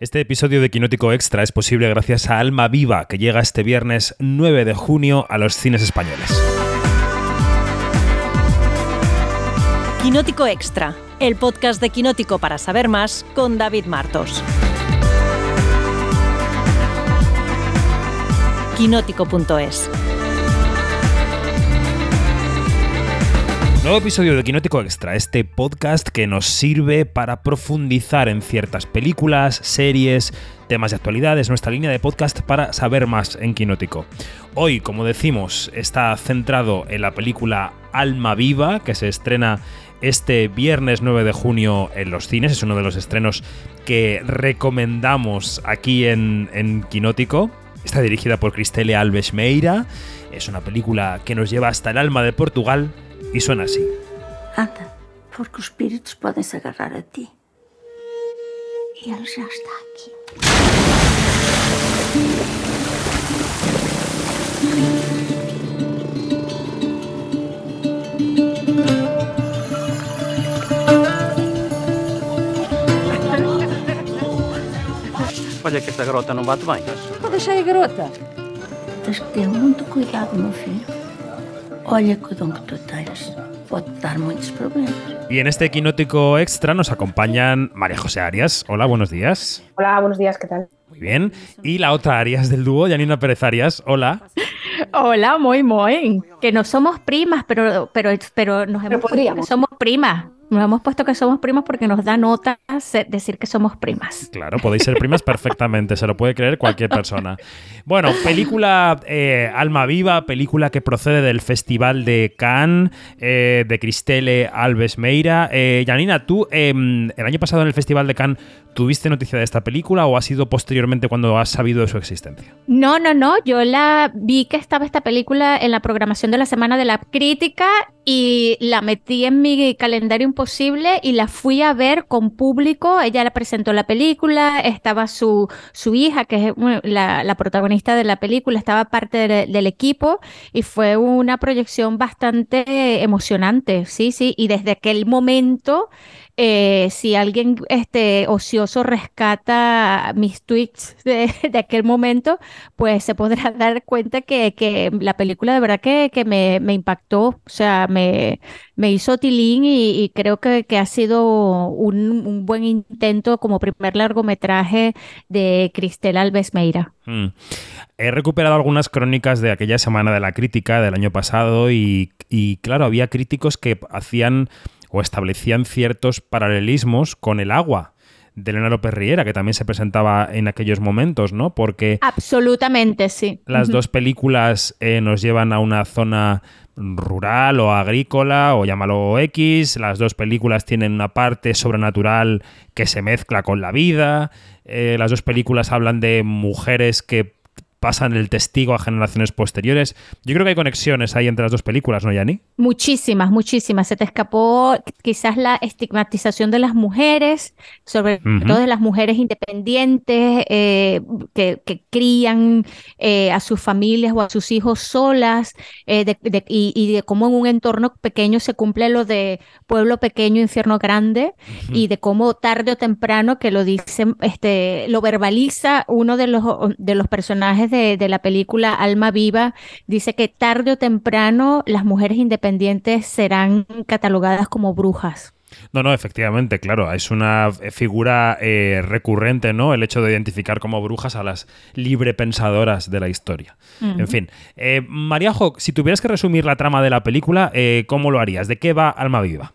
Este episodio de Quinótico Extra es posible gracias a Alma Viva, que llega este viernes 9 de junio a los cines españoles. Quinótico Extra, el podcast de Quinótico para saber más con David Martos. Quinótico.es Nuevo episodio de Quinótico Extra, este podcast que nos sirve para profundizar en ciertas películas, series, temas de actualidad. Es nuestra línea de podcast para saber más en Quinótico. Hoy, como decimos, está centrado en la película Alma Viva, que se estrena este viernes 9 de junio en los cines. Es uno de los estrenos que recomendamos aquí en, en Quinótico. Está dirigida por Cristele Alves Meira. Es una película que nos lleva hasta el alma de Portugal y suena así. Anda, porque os espíritos podem se agarrar a ti. E ele já está aqui. Olha que esta garota não bate bem. Vou deixar aí, garota. Tens que ter muito cuidado, meu filho. Olha que o dom que tu tens pode dar muitos problemas. Y en este quinótico extra nos acompañan María José Arias. Hola, buenos días. Hola, buenos días, ¿qué tal? Muy bien. Y la otra Arias del dúo, Janina Pérez Arias. Hola. Hola, muy, muy. Que no somos primas, pero, pero, pero nos hemos podríamos. somos primas. Nos hemos puesto que somos primas porque nos da nota decir que somos primas. Claro, podéis ser primas perfectamente, se lo puede creer cualquier persona. Bueno, película eh, Alma Viva, película que procede del Festival de Cannes, eh, de Cristele Alves Meira. Eh, Janina, ¿tú eh, el año pasado en el Festival de Cannes tuviste noticia de esta película o ha sido posteriormente cuando has sabido de su existencia? No, no, no. Yo la vi que estaba esta película en la programación de la Semana de la Crítica y la metí en mi calendario imposible y la fui a ver con público. Ella la presentó la película, estaba su, su hija, que es la, protagonista de la película, estaba parte de- del equipo y fue una proyección bastante emocionante, sí, sí. Y desde aquel momento eh, si alguien este, ocioso rescata mis tweets de, de aquel momento, pues se podrá dar cuenta que, que la película de verdad que, que me, me impactó, o sea, me, me hizo tilín y, creo que, que ha sido un, un buen intento como primer largometraje de Cristel Alves Meira. Mm. He recuperado algunas crónicas de aquella semana de la crítica del año pasado y, y, claro, había críticos que hacían o establecían ciertos paralelismos con el agua de Elena López Riera, que también se presentaba en aquellos momentos, ¿no? Porque Absolutamente, sí. las dos películas eh, nos llevan a una zona rural o agrícola o llámalo X. Las dos películas tienen una parte sobrenatural que se mezcla con la vida. Eh, las dos películas hablan de mujeres que pasan el testigo a generaciones posteriores. Yo creo que hay conexiones ahí entre las dos películas, ¿no, Yanni? Muchísimas, muchísimas. Se te escapó quizás la estigmatización de las mujeres, sobre Ujú. todo de las mujeres independientes eh, que, que crían eh, a sus familias o a sus hijos solas eh, de- de- y, y de cómo en un entorno pequeño se cumple lo de pueblo pequeño, infierno grande y de cómo tarde o temprano, que lo dice, este, lo verbaliza uno de los, de los personajes de, de la película Alma Viva, dice que tarde o temprano las mujeres independientes serán catalogadas como brujas. No, no, efectivamente, claro, es una figura eh, recurrente, ¿no? El hecho de identificar como brujas a las librepensadoras de la historia. En fin, eh, Mariajo, si tuvieras que resumir la trama de la película, eh, ¿cómo lo harías? ¿De qué va Alma Viva?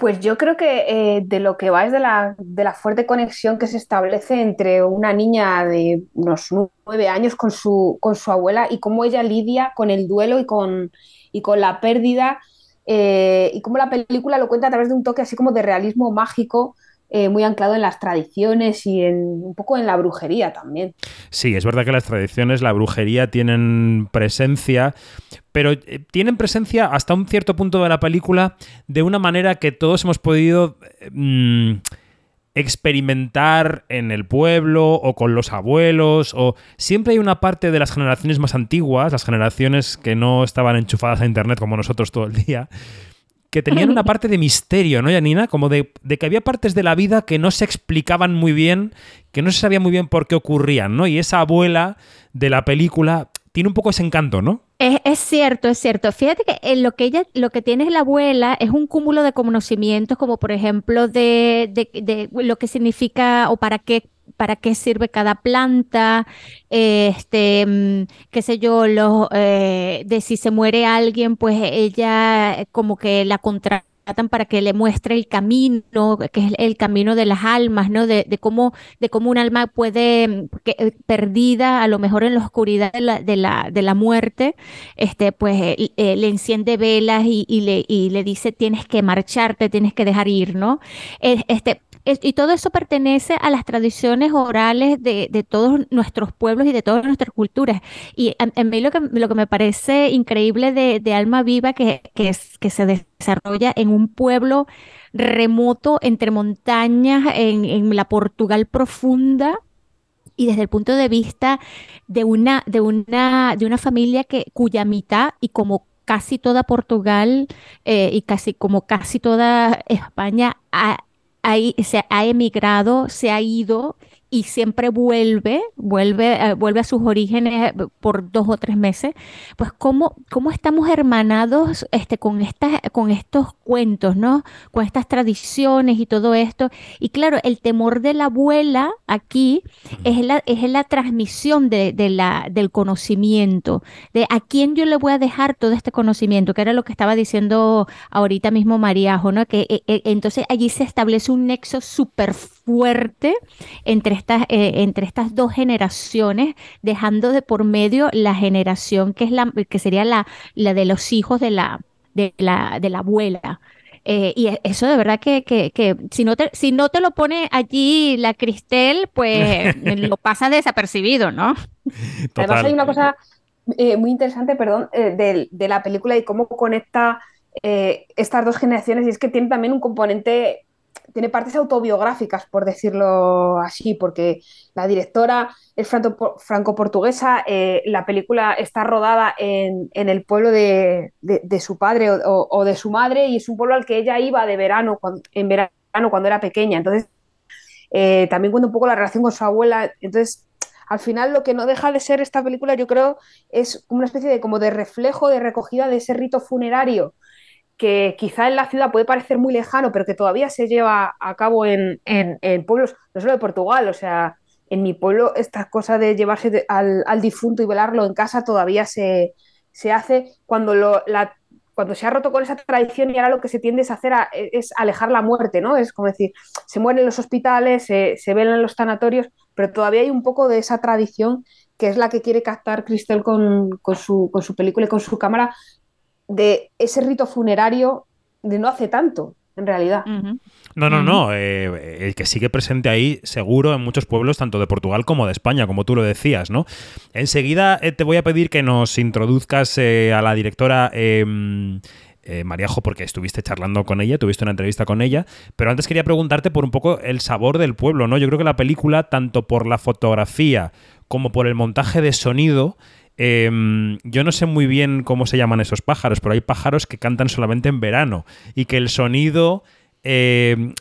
Pues yo creo que eh, de lo que va es de la, de la fuerte conexión que se establece entre una niña de unos nueve años con su, con su abuela y cómo ella lidia con el duelo y con, y con la pérdida eh, y cómo la película lo cuenta a través de un toque así como de realismo mágico eh, muy anclado en las tradiciones y en, un poco en la brujería también. Sí, es verdad que las tradiciones, la brujería tienen presencia, pero eh, tienen presencia hasta un cierto punto de la película de una manera que todos hemos podido mm, experimentar en el pueblo o con los abuelos o siempre hay una parte de las generaciones más antiguas, las generaciones que no estaban enchufadas a internet como nosotros todo el día, que tenían una parte de misterio, ¿no, Janina? Como de, de, que había partes de la vida que no se explicaban muy bien, que no se sabía muy bien por qué ocurrían, ¿no? Y esa abuela de la película tiene un poco ese encanto, ¿no? Es, cierto, es cierto. Fíjate que en lo que ella, lo que tiene la abuela es un cúmulo de conocimientos, como por ejemplo de, de, lo que significa o para qué para qué sirve cada planta, este, mm, qué sé yo, los, eh, de si se muere alguien, pues ella como que la contrata para que le muestre el camino, que es el camino de las almas, ¿no? De, cómo, de cómo un alma puede, que, perdida a lo mejor en la oscuridad de la, de la, de la muerte, este, pues eh, eh, le enciende velas y, le, y le dice tienes que marcharte, tienes que dejar ir, ¿no? Este, y todo eso pertenece a las tradiciones orales de, de, todos nuestros pueblos y de todas nuestras culturas. Y a, mí lo que, lo que me parece increíble de, de Alma Viva, que, que se desarrolla en un pueblo remoto entre montañas, en, en la Portugal profunda, y desde el punto de vista de una, de una, de una familia que, cuya mitad, y como casi toda Portugal eh, y casi como casi toda España, ha, ahí se ha emigrado, se ha ido y siempre vuelve, vuelve, eh, vuelve a sus orígenes eh, por dos o tres meses, pues cómo, cómo estamos hermanados este, con, estas, con estos cuentos, ¿no? Con estas tradiciones y todo esto. Y claro, el temor de la abuela aquí es la, es la transmisión de, la, del conocimiento, de a quién yo le voy a dejar todo este conocimiento, que era lo que estaba diciendo ahorita mismo Maríajo, ¿no? Que eh, entonces allí se establece un nexo súper fuerte entre estas, eh, entre estas dos generaciones, dejando de por medio la generación que, es la, que sería la, la de los hijos de la, de la, de la abuela. Eh, y eso de verdad que, que, que, si, no te, si no te lo pone allí la Cristel, pues lo pasa desapercibido, ¿no? Además hay una cosa eh, muy interesante, perdón, de, de, la película y cómo conecta estas dos generaciones y es que tiene también un componente tiene partes autobiográficas, por decirlo así, porque la directora es franco-portuguesa, eh, la película está rodada en, el pueblo de, su padre o, de su madre y es un pueblo al que ella iba de verano, en verano cuando era pequeña. Entonces, eh, también cuenta un poco la relación con su abuela. Entonces, al final lo que no deja de ser esta película, yo creo, es una especie de como de reflejo, de recogida de ese rito funerario que quizá en la ciudad puede parecer muy lejano, pero que todavía se lleva a cabo en, pueblos, no solo de Portugal, o sea, en mi pueblo esta cosa de llevarse al, difunto y velarlo en casa todavía se, hace cuando, la, cuando se ha roto con esa tradición y ahora lo que se tiende a hacer es alejar la muerte, ¿no? Es como decir, se mueren en los hospitales, se, se velan en los sanatorios, pero todavía hay un poco de esa tradición que es la que quiere captar Cristel con, con, su, con su película y con su cámara, de ese rito funerario de no hace tanto, en realidad. No, no, no. Eh, el que sigue presente ahí, seguro, en muchos pueblos, tanto de Portugal como de España, como tú lo decías, ¿no? Enseguida eh, te voy a pedir que nos introduzcas eh, a la directora. Em, Mariajo, porque estuviste charlando con ella, tuviste una entrevista con ella, pero antes quería preguntarte por un poco el sabor del pueblo, ¿no? Yo creo que la película, tanto por la fotografía como por el montaje de sonido, Em, yo no sé muy bien cómo se llaman esos pájaros, pero hay pájaros que cantan solamente en verano y que el sonido... Em,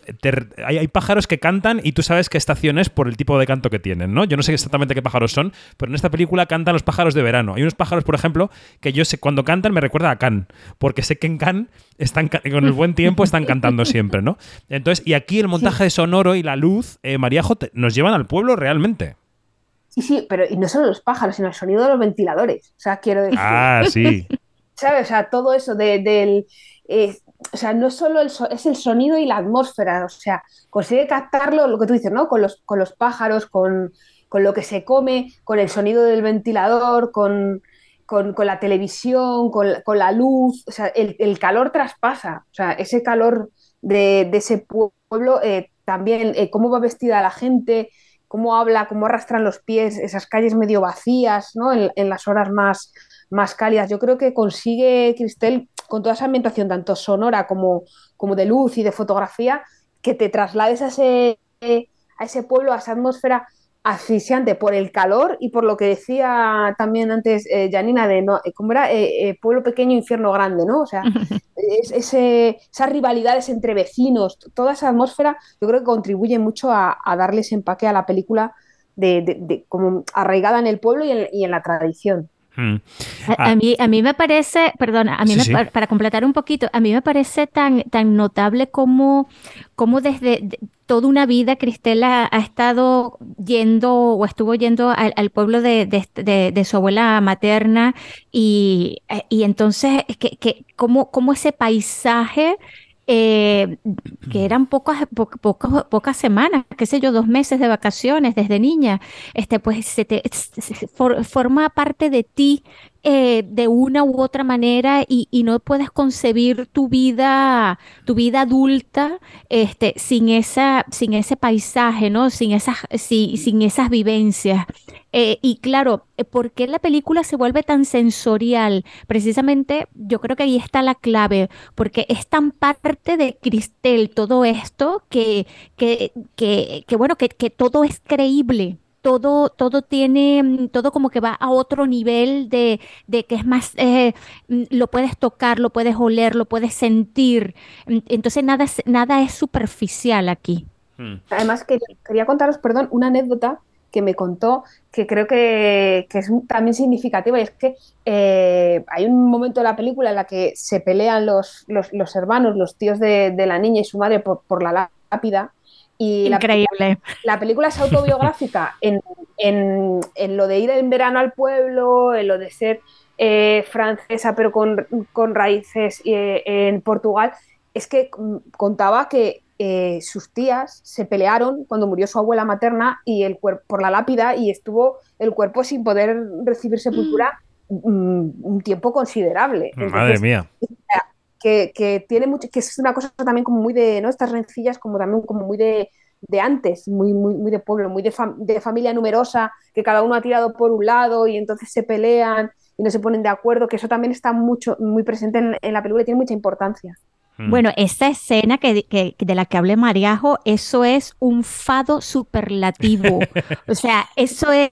hay, pájaros que cantan y tú sabes qué estación es por el tipo de canto que tienen, ¿no? Yo no sé exactamente qué pájaros son, pero en esta película cantan los pájaros de verano. Hay unos pájaros, por ejemplo, que yo sé cuando cantan me recuerda a Can, porque sé que en Can están con el buen tiempo están cantando siempre, ¿no? Entonces, y aquí el montaje de sonoro y la luz, eh, Maríajo, nos llevan al pueblo realmente. Sí, sí, pero y no solo los pájaros, sino el sonido de los ventiladores. O sea, quiero decir. Ah, sí. ¿Sabes? O sea, todo eso de, del. Eh, o sea, no solo el es el sonido y la atmósfera, o sea, consigue captarlo, lo que tú dices, ¿no? Con los, con los pájaros, con, con lo que se come, con el sonido del ventilador, con, con, con la televisión, con, con, la luz, o sea, el, el, calor traspasa, o sea, ese calor de, de ese pueblo, eh, también eh, cómo va vestida la gente, cómo habla, cómo arrastran los pies, esas calles medio vacías, ¿no? En, las horas más, más cálidas. Yo creo que consigue Cristel, con toda esa ambientación, tanto sonora como, como de luz y de fotografía, que te traslades a ese, a ese pueblo, a esa atmósfera asfixiante por el calor y por lo que decía también antes eh, Janina de no, ¿cómo era? Eh, eh, pueblo pequeño, infierno grande, ¿no? O sea, esas rivalidades entre vecinos, toda esa atmósfera, yo creo que contribuye mucho a, darle ese empaque a la película de, como arraigada en el pueblo y en la tradición. Mm. A, mí, a mí me parece, perdona, a mí Para, completar un poquito, a mí me parece tan, tan notable como, como desde toda una vida Cristela ha estado yendo o estuvo yendo al, pueblo de, su abuela materna y, y entonces que, que como, como ese paisaje eh, que eran pocas, pocas semanas, qué sé yo, dos meses de vacaciones desde niña, este, pues se te, forma parte de ti eh, de una u otra manera y, no puedes concebir tu vida, tu vida adulta este, sin, esa, sin ese paisaje, ¿no? Sin esas, sin esas vivencias. Eh, y claro, eh, ¿por qué la película se vuelve tan sensorial? Precisamente yo creo que ahí está la clave, porque es tan parte de Cristel todo esto que, que, que, bueno, que, que todo es creíble todo, todo tiene, mm, todo como que va a otro nivel de, de que es más, eh, mm, lo puedes tocar, lo puedes oler, lo puedes sentir. Entonces nada, nada es superficial aquí. Además, quería contaros, perdón, una anécdota que me contó que creo que, es también significativa y es que eh, hay un momento de la película en la que se pelean los, los, hermanos, los tíos de, la niña y su madre por, la lápida. Y Increíble. La, película es autobiográfica en, lo de ir en verano al pueblo, en lo de ser eh, francesa pero con, raíces eh, en Portugal. Es que contaba que eh, sus tías se pelearon cuando murió su abuela materna y el por la lápida y estuvo el cuerpo sin poder recibir sepultura mm, un tiempo considerable. Madre mía. Que, tiene mucho, que es una cosa también como muy de, ¿no? Estas rencillas como también como muy de, antes, muy, muy, muy de pueblo, muy de, de, familia numerosa, que cada uno ha tirado por un lado y entonces se pelean y no se ponen de acuerdo, que eso también está mucho, muy presente en, en la película y tiene mucha importancia. Mm. Bueno, esa escena que, de la que hablé Mariajo, eso es un fado superlativo. o sea, eso es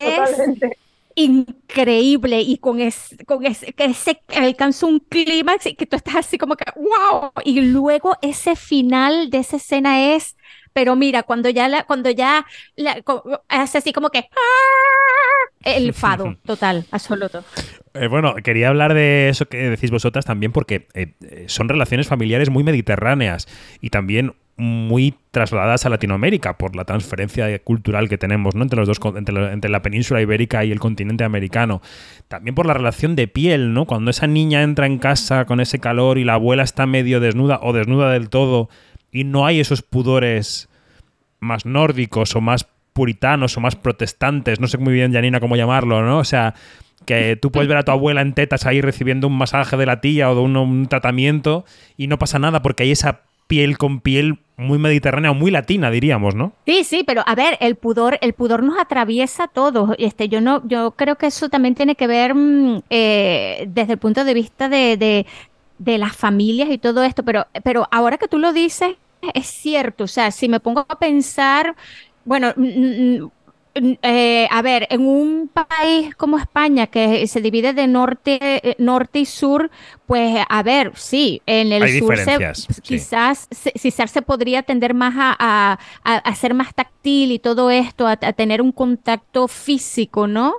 increíble y con, ese, con ese, que se alcanza un clímax y que tú estás así como que, wow. Y luego ese final de esa escena es, pero mira, cuando ya, la, cuando ya hace así como que, ¡ah! el fado total, absoluto. Eh, bueno, quería hablar de eso que decís vosotras también porque eh, eh, son relaciones familiares muy mediterráneas y también muy trasladadas a Latinoamérica por la transferencia cultural que tenemos ¿no? entre los dos entre la, península ibérica y el continente americano. También por la relación de piel no cuando esa niña entra en casa con ese calor y la abuela está medio desnuda o desnuda del todo y no hay esos pudores más nórdicos o más puritanos o más protestantes no sé muy bien Janina cómo llamarlo no o sea que tú puedes ver a tu abuela en tetas ahí recibiendo un masaje de la tía o de un, tratamiento y no pasa nada porque hay esa piel con piel muy mediterránea o muy latina, diríamos, ¿no? Sí, sí, pero a ver, el pudor, el pudor nos atraviesa a todos. Este, yo no, yo creo que eso también tiene que ver mm, eh, desde el punto de vista de, de, de, las familias y todo esto, pero, pero ahora que tú lo dices, es cierto. O sea, si me pongo a pensar, bueno, eh, a ver, en un país como España que se divide de norte, eh, norte y sur, pues a ver, sí, en el sur quizás, se, se podría tender más a, a, ser más táctil y todo esto, a, tener un contacto físico, ¿no?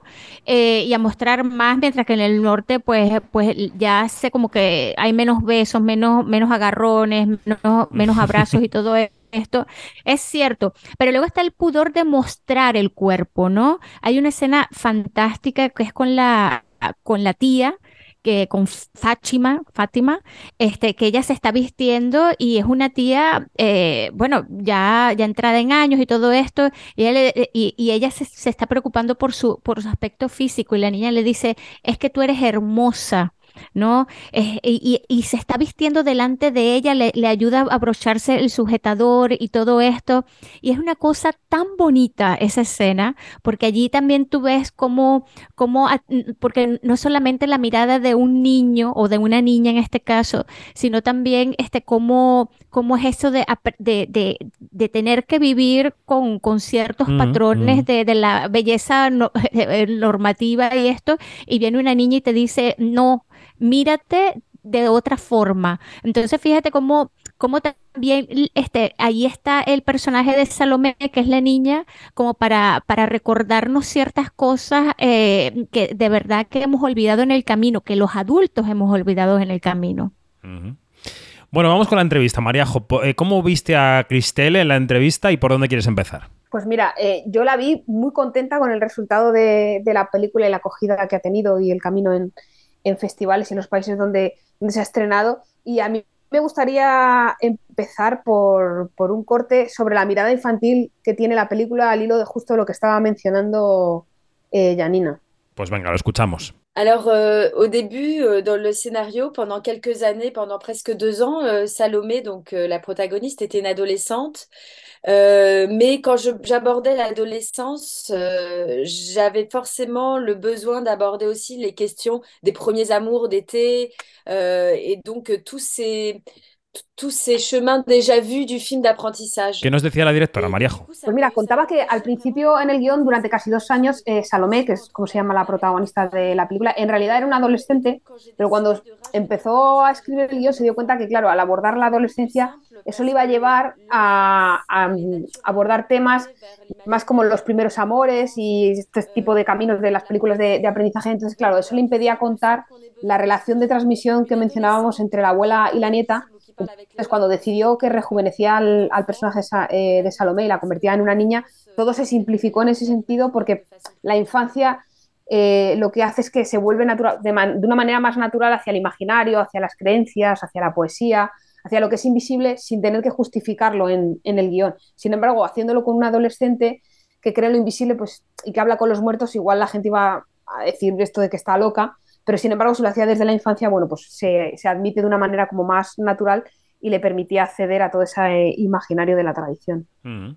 Eh, y a mostrar más, mientras que en el norte, pues, pues ya sé como que hay menos besos, menos, menos agarrones, menos, menos abrazos y todo eso esto es cierto, pero luego está el pudor de mostrar el cuerpo, ¿no? Hay una escena fantástica que es con la, con la tía, que con Fátima, Fátima, este, que ella se está vistiendo y es una tía, eh, bueno, ya, ya entrada en años y todo esto, y ella, y, ella se, se, está preocupando por su, por su aspecto físico y la niña le dice, es que tú eres hermosa. ¿No? Eh, y, se está vistiendo delante de ella, le, ayuda a abrocharse el sujetador y todo esto. Y es una cosa tan bonita esa escena, porque allí también tú ves cómo, cómo porque no solamente la mirada de un niño o de una niña en este caso, sino también este, cómo, cómo es eso de, de, de, tener que vivir con, con ciertos patrones de, la belleza normativa y esto, y viene una niña y te dice, no, mírate de otra forma. Entonces, fíjate cómo, cómo también este, ahí está el personaje de Salomé, que es la niña, como para, para recordarnos ciertas cosas eh, que de verdad que hemos olvidado en el camino, que los adultos hemos olvidado en el camino. Bueno, vamos con la entrevista. María, eh, ¿cómo viste a Cristelle en la entrevista y por dónde quieres empezar? Pues mira, eh, yo la vi muy contenta con el resultado de, la película y la acogida que ha tenido y el camino en, festivales y en los países donde, se ha estrenado. Y a mí me gustaría empezar por, un corte sobre la mirada infantil que tiene la película al hilo de justo lo que estaba mencionando eh, Janina. Pues venga, lo escuchamos. Alors, euh, au début, euh, dans le scénario, pendant quelques années, pendant presque deux ans, euh, Salomé, donc la protagoniste, était une adolescente. Mais quand j'abordais l'adolescence, j'avais forcément le besoin d'aborder aussi les questions des premiers amours d'été et donc tous ces tous ces chemins déjà vus du film d'apprentissage. ¿Qué nos decía la directora, Mariajo? Pues mira, contaba que al principio en el guion, durante casi dos años, eh, Salomé, que es como se llama la protagonista de la película, en realidad era una adolescente, pero cuando empezó a escribir el guion se dio cuenta que, claro, al abordar la adolescencia, eso le iba a llevar a, abordar temas más como los primeros amores y este tipo de caminos de las películas de, de aprendizaje. Entonces, claro, eso le impedía contar la relación de transmisión que mencionábamos entre la abuela y la nieta entonces, cuando decidió que rejuvenecía al, personaje eh, de Salomé y la convertía en una niña, todo se simplificó en ese sentido porque la infancia eh, lo que hace es que se vuelve natural, de, una manera más natural hacia el imaginario, hacia las creencias, hacia la poesía, hacia lo que es invisible sin tener que justificarlo en, el guion. Sin embargo, haciéndolo con un adolescente que cree lo invisible pues, y que habla con los muertos, igual la gente iba a decir esto de que está loca, pero sin embargo, si lo hacía desde la infancia, bueno, pues se, admite de una manera como más natural y le permitía acceder a todo ese eh, imaginario de la tradición. Mm.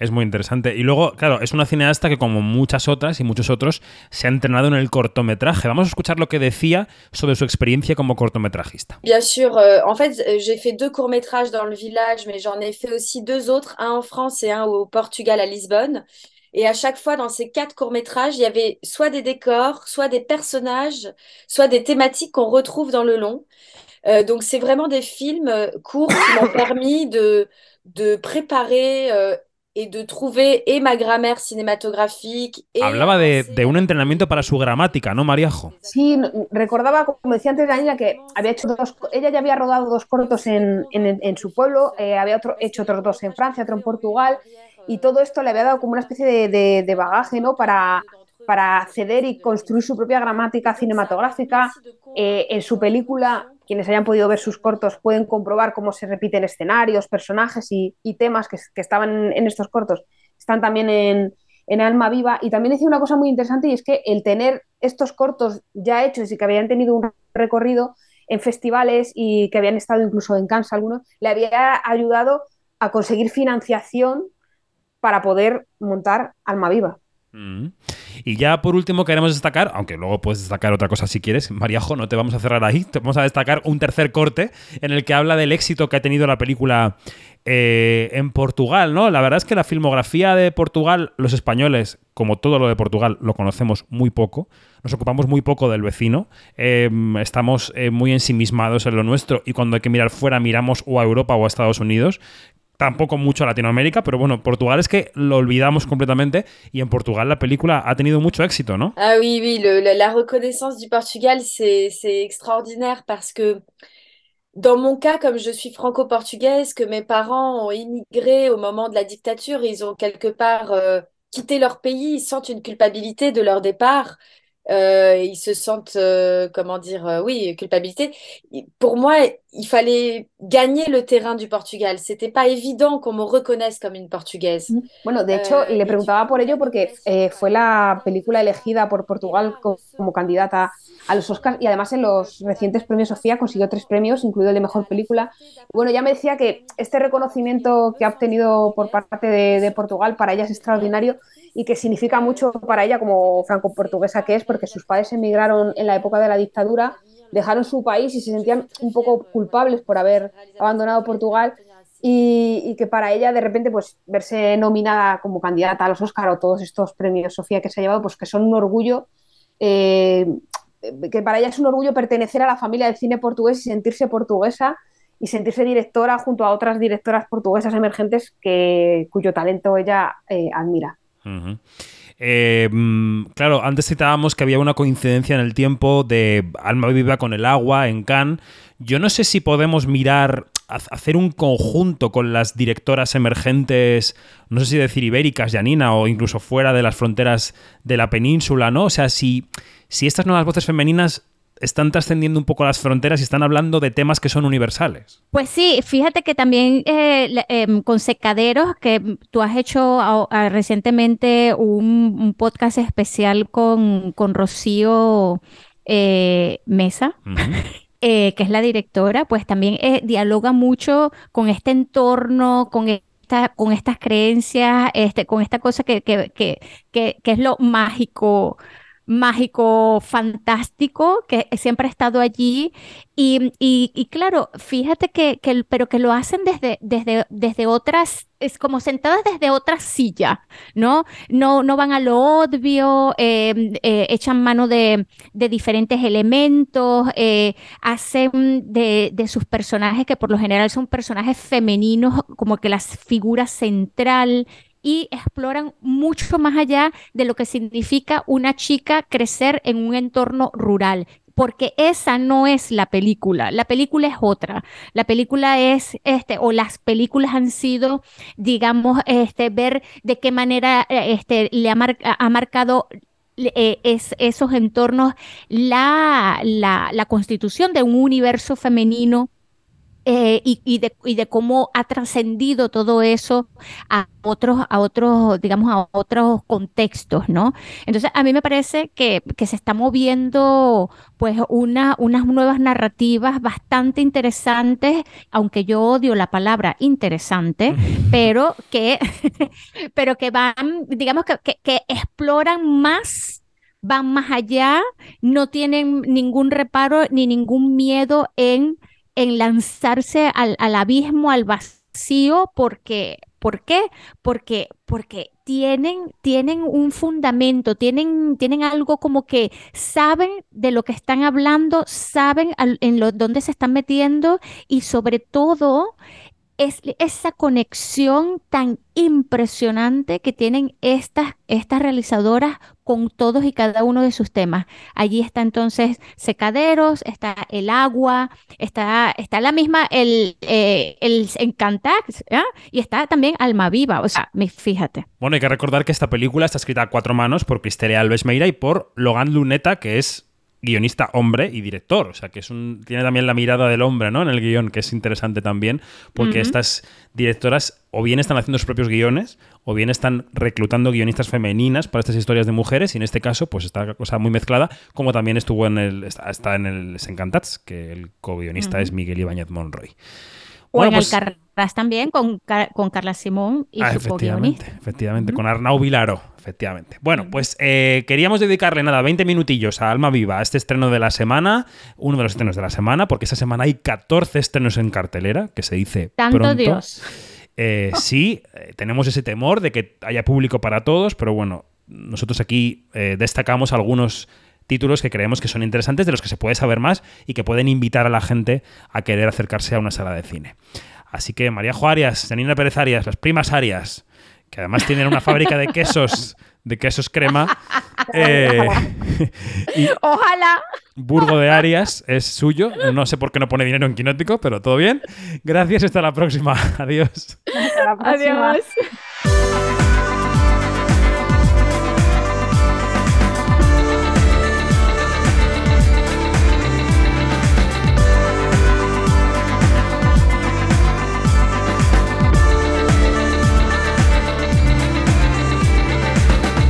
Es muy interesante. Y luego, claro, es una cineasta que, como muchas otras y muchos otros, se ha entrenado en el cortometraje. Vamos a escuchar lo que decía sobre su experiencia como cortometrajista. Bien sûr, euh, en fait, euh, j'ai fait deux courts-métrages dans le village, mais j'en ai fait aussi deux autres, un en France et un au Portugal à Lisbonne. Et à chaque fois, dans ces quatre courts-métrages, il y avait soit des décors, soit des personnages, soit des thématiques qu'on retrouve dans le long. Euh, donc, c'est vraiment des films euh, courts qui m'ont permis de, de préparer euh, et de trouver et ma grammaire cinématographique. Et Hablaba de, de, un entrenamiento para su gramática, ¿no, Mariajo? Sí, recordaba, como decía antes Daniela, que había hecho dos, ella ya había rodado dos cortos en, en, en su pueblo, eh, había otro, hecho otros dos en Francia, otro en Portugal, y todo esto le había dado como una especie de, bagaje ¿no? para, para acceder y construir su propia gramática cinematográfica. Eh, en su película, quienes hayan podido ver sus cortos pueden comprobar cómo se repiten escenarios, personajes y, temas que, estaban en estos cortos. Están también en, en Alma Viva. Y también decía una cosa muy interesante y es que el tener estos cortos ya hechos y que habían tenido un recorrido en festivales y que habían estado incluso en Cannes algunos, le había ayudado a conseguir financiación para poder montar Alma Viva. Mm. Y ya por último queremos destacar, aunque luego puedes destacar otra cosa si quieres, Mariajo, no te vamos a cerrar ahí, te vamos a destacar un tercer corte en el que habla del éxito que ha tenido la película eh, en Portugal, ¿no? La verdad es que la filmografía de Portugal, los españoles, como todo lo de Portugal, lo conocemos muy poco, nos ocupamos muy poco del vecino, em, estamos eh, muy ensimismados en lo nuestro y cuando hay que mirar fuera miramos o a Europa o a Estados Unidos, tampoco mucho a Latinoamérica, pero bueno, Portugal es que lo olvidamos completamente y en Portugal la película ha tenido mucho éxito, ¿no? Ah oui, oui, la, reconnaissance du Portugal, c'est extraordinaire parce que dans mon cas, comme je suis franco-portugaise, que mes parents ont immigré au moment de la dictature, ils ont quelque part euh, quitté leur pays, ils sentent une culpabilité de leur départ. Euh, ils se sentent, euh, comment dire, euh, oui, culpabilité. Pour moi, il fallait gagner le terrain du Portugal. C'était pas évident qu'on me reconnaisse comme une portugaise. Mm. Bueno, de hecho, le preguntaba por ello porque eh, fue la película elegida por Portugal como, como, candidata a los Oscars y además en los recientes premios Sofía consiguió tres premios, incluido el de mejor película. Bueno, ya me decía que este reconocimiento que ha obtenido por parte de, de Portugal para ella es extraordinario y que significa mucho para ella como franco-portuguesa que es, porque sus padres emigraron en la época de la dictadura, dejaron su país y se sentían un poco culpables por haber abandonado Portugal y, que para ella de repente pues verse nominada como candidata a los Oscar o todos estos premios Sofía que se ha llevado, pues que son un orgullo eh, que para ella es un orgullo pertenecer a la familia del cine portugués y sentirse portuguesa y sentirse directora junto a otras directoras portuguesas emergentes que, cuyo talento ella eh, admira. Eh, mm, claro, antes citábamos que había una coincidencia en el tiempo de Alma Viva con el agua en Cannes. Yo no sé si podemos mirar, hacer un conjunto con las directoras emergentes, no sé si decir ibéricas, Janina, o incluso fuera de las fronteras de la península, ¿no? O sea, si, si estas nuevas voces femeninas están trascendiendo un poco las fronteras y están hablando de temas que son universales. Pues sí, fíjate que también eh, em, con Secaderos, que tú has hecho recientemente un, podcast especial con, con Rocío eh, Mesa. Eh, que es la directora, pues también dialoga mucho con este entorno, con esta, con estas creencias, este, con esta cosa que, que, que, que es lo mágico mágico, fantástico, que siempre ha estado allí. Y, y, claro, fíjate que, que, pero que lo hacen desde, desde, desde otras, es como sentadas desde otra silla, ¿no? No, no van a lo obvio, em, eh, echan mano de, de diferentes elementos, eh, hacen de, de, sus personajes, que por lo general son personajes femeninos, como que las figuras central y exploran mucho más allá de lo que significa una chica crecer en un entorno rural porque esa no es la película, la película es otra. La película es, este, o las películas han sido, digamos, este, ver de qué manera este, le ha, ha marcado eh, es, esos entornos la, la, la constitución de un universo femenino eh, y, de, cómo ha trascendido todo eso a otros, a otros, digamos, a otros contextos, ¿no? Entonces, a mí me parece que, se está moviendo, pues, una, unas nuevas narrativas bastante interesantes, aunque yo odio la palabra interesante, pero que, pero que van, digamos, que, que exploran más van más allá, no tienen ningún reparo ni ningún miedo en en lanzarse al, abismo, al vacío, porque, ¿por qué? Porque, porque tienen, tienen un fundamento, tienen, tienen algo como que saben de lo que están hablando, saben en lo, dónde se están metiendo y sobre todo es esa conexión tan impresionante que tienen estas, estas realizadoras con todos y cada uno de sus temas. Allí está entonces Secaderos, está el agua, está, está la misma, el, eh, el Encantax, y está también Alma Viva, o sea, fíjate. Bueno, hay que recordar que esta película está escrita a cuatro manos por Cristeria Alves Meira y por Logan Luneta, que es guionista hombre y director. O sea, que es un, tiene también la mirada del hombre, ¿no? En el guion, que es interesante también, porque estas directoras o bien están haciendo sus propios guiones, o bien están reclutando guionistas femeninas para estas historias de mujeres, y en este caso, pues está cosa muy mezclada, como también estuvo en el, está, en el Encantats, que el co-guionista es Miguel Ibáñez Monroy. O en pues también, con, con Carla Simón y ah, su efectivamente, efectivamente, con Arnau Vilaro, efectivamente. Bueno, pues eh, queríamos dedicarle nada, 20 minutillos a Alma Viva, a este estreno de la semana, uno de los estrenos de la semana, porque esta semana hay 14 estrenos en cartelera, que se dice Tanto Dios. Eh, sí, eh, tenemos ese temor de que haya público para todos, pero bueno, nosotros aquí destacamos algunos títulos que creemos que son interesantes, de los que se puede saber más y que pueden invitar a la gente a querer acercarse a una sala de cine. Así que María Juárez, Janina Pérez Arias, las primas Arias, que además tienen una fábrica de quesos, de quesos crema. Eh, Ojalá. Burgo de Arias es suyo. No sé por qué no pone dinero en Quinótico, pero todo bien. Gracias, hasta la próxima. Adiós. Hasta la próxima. Adiós.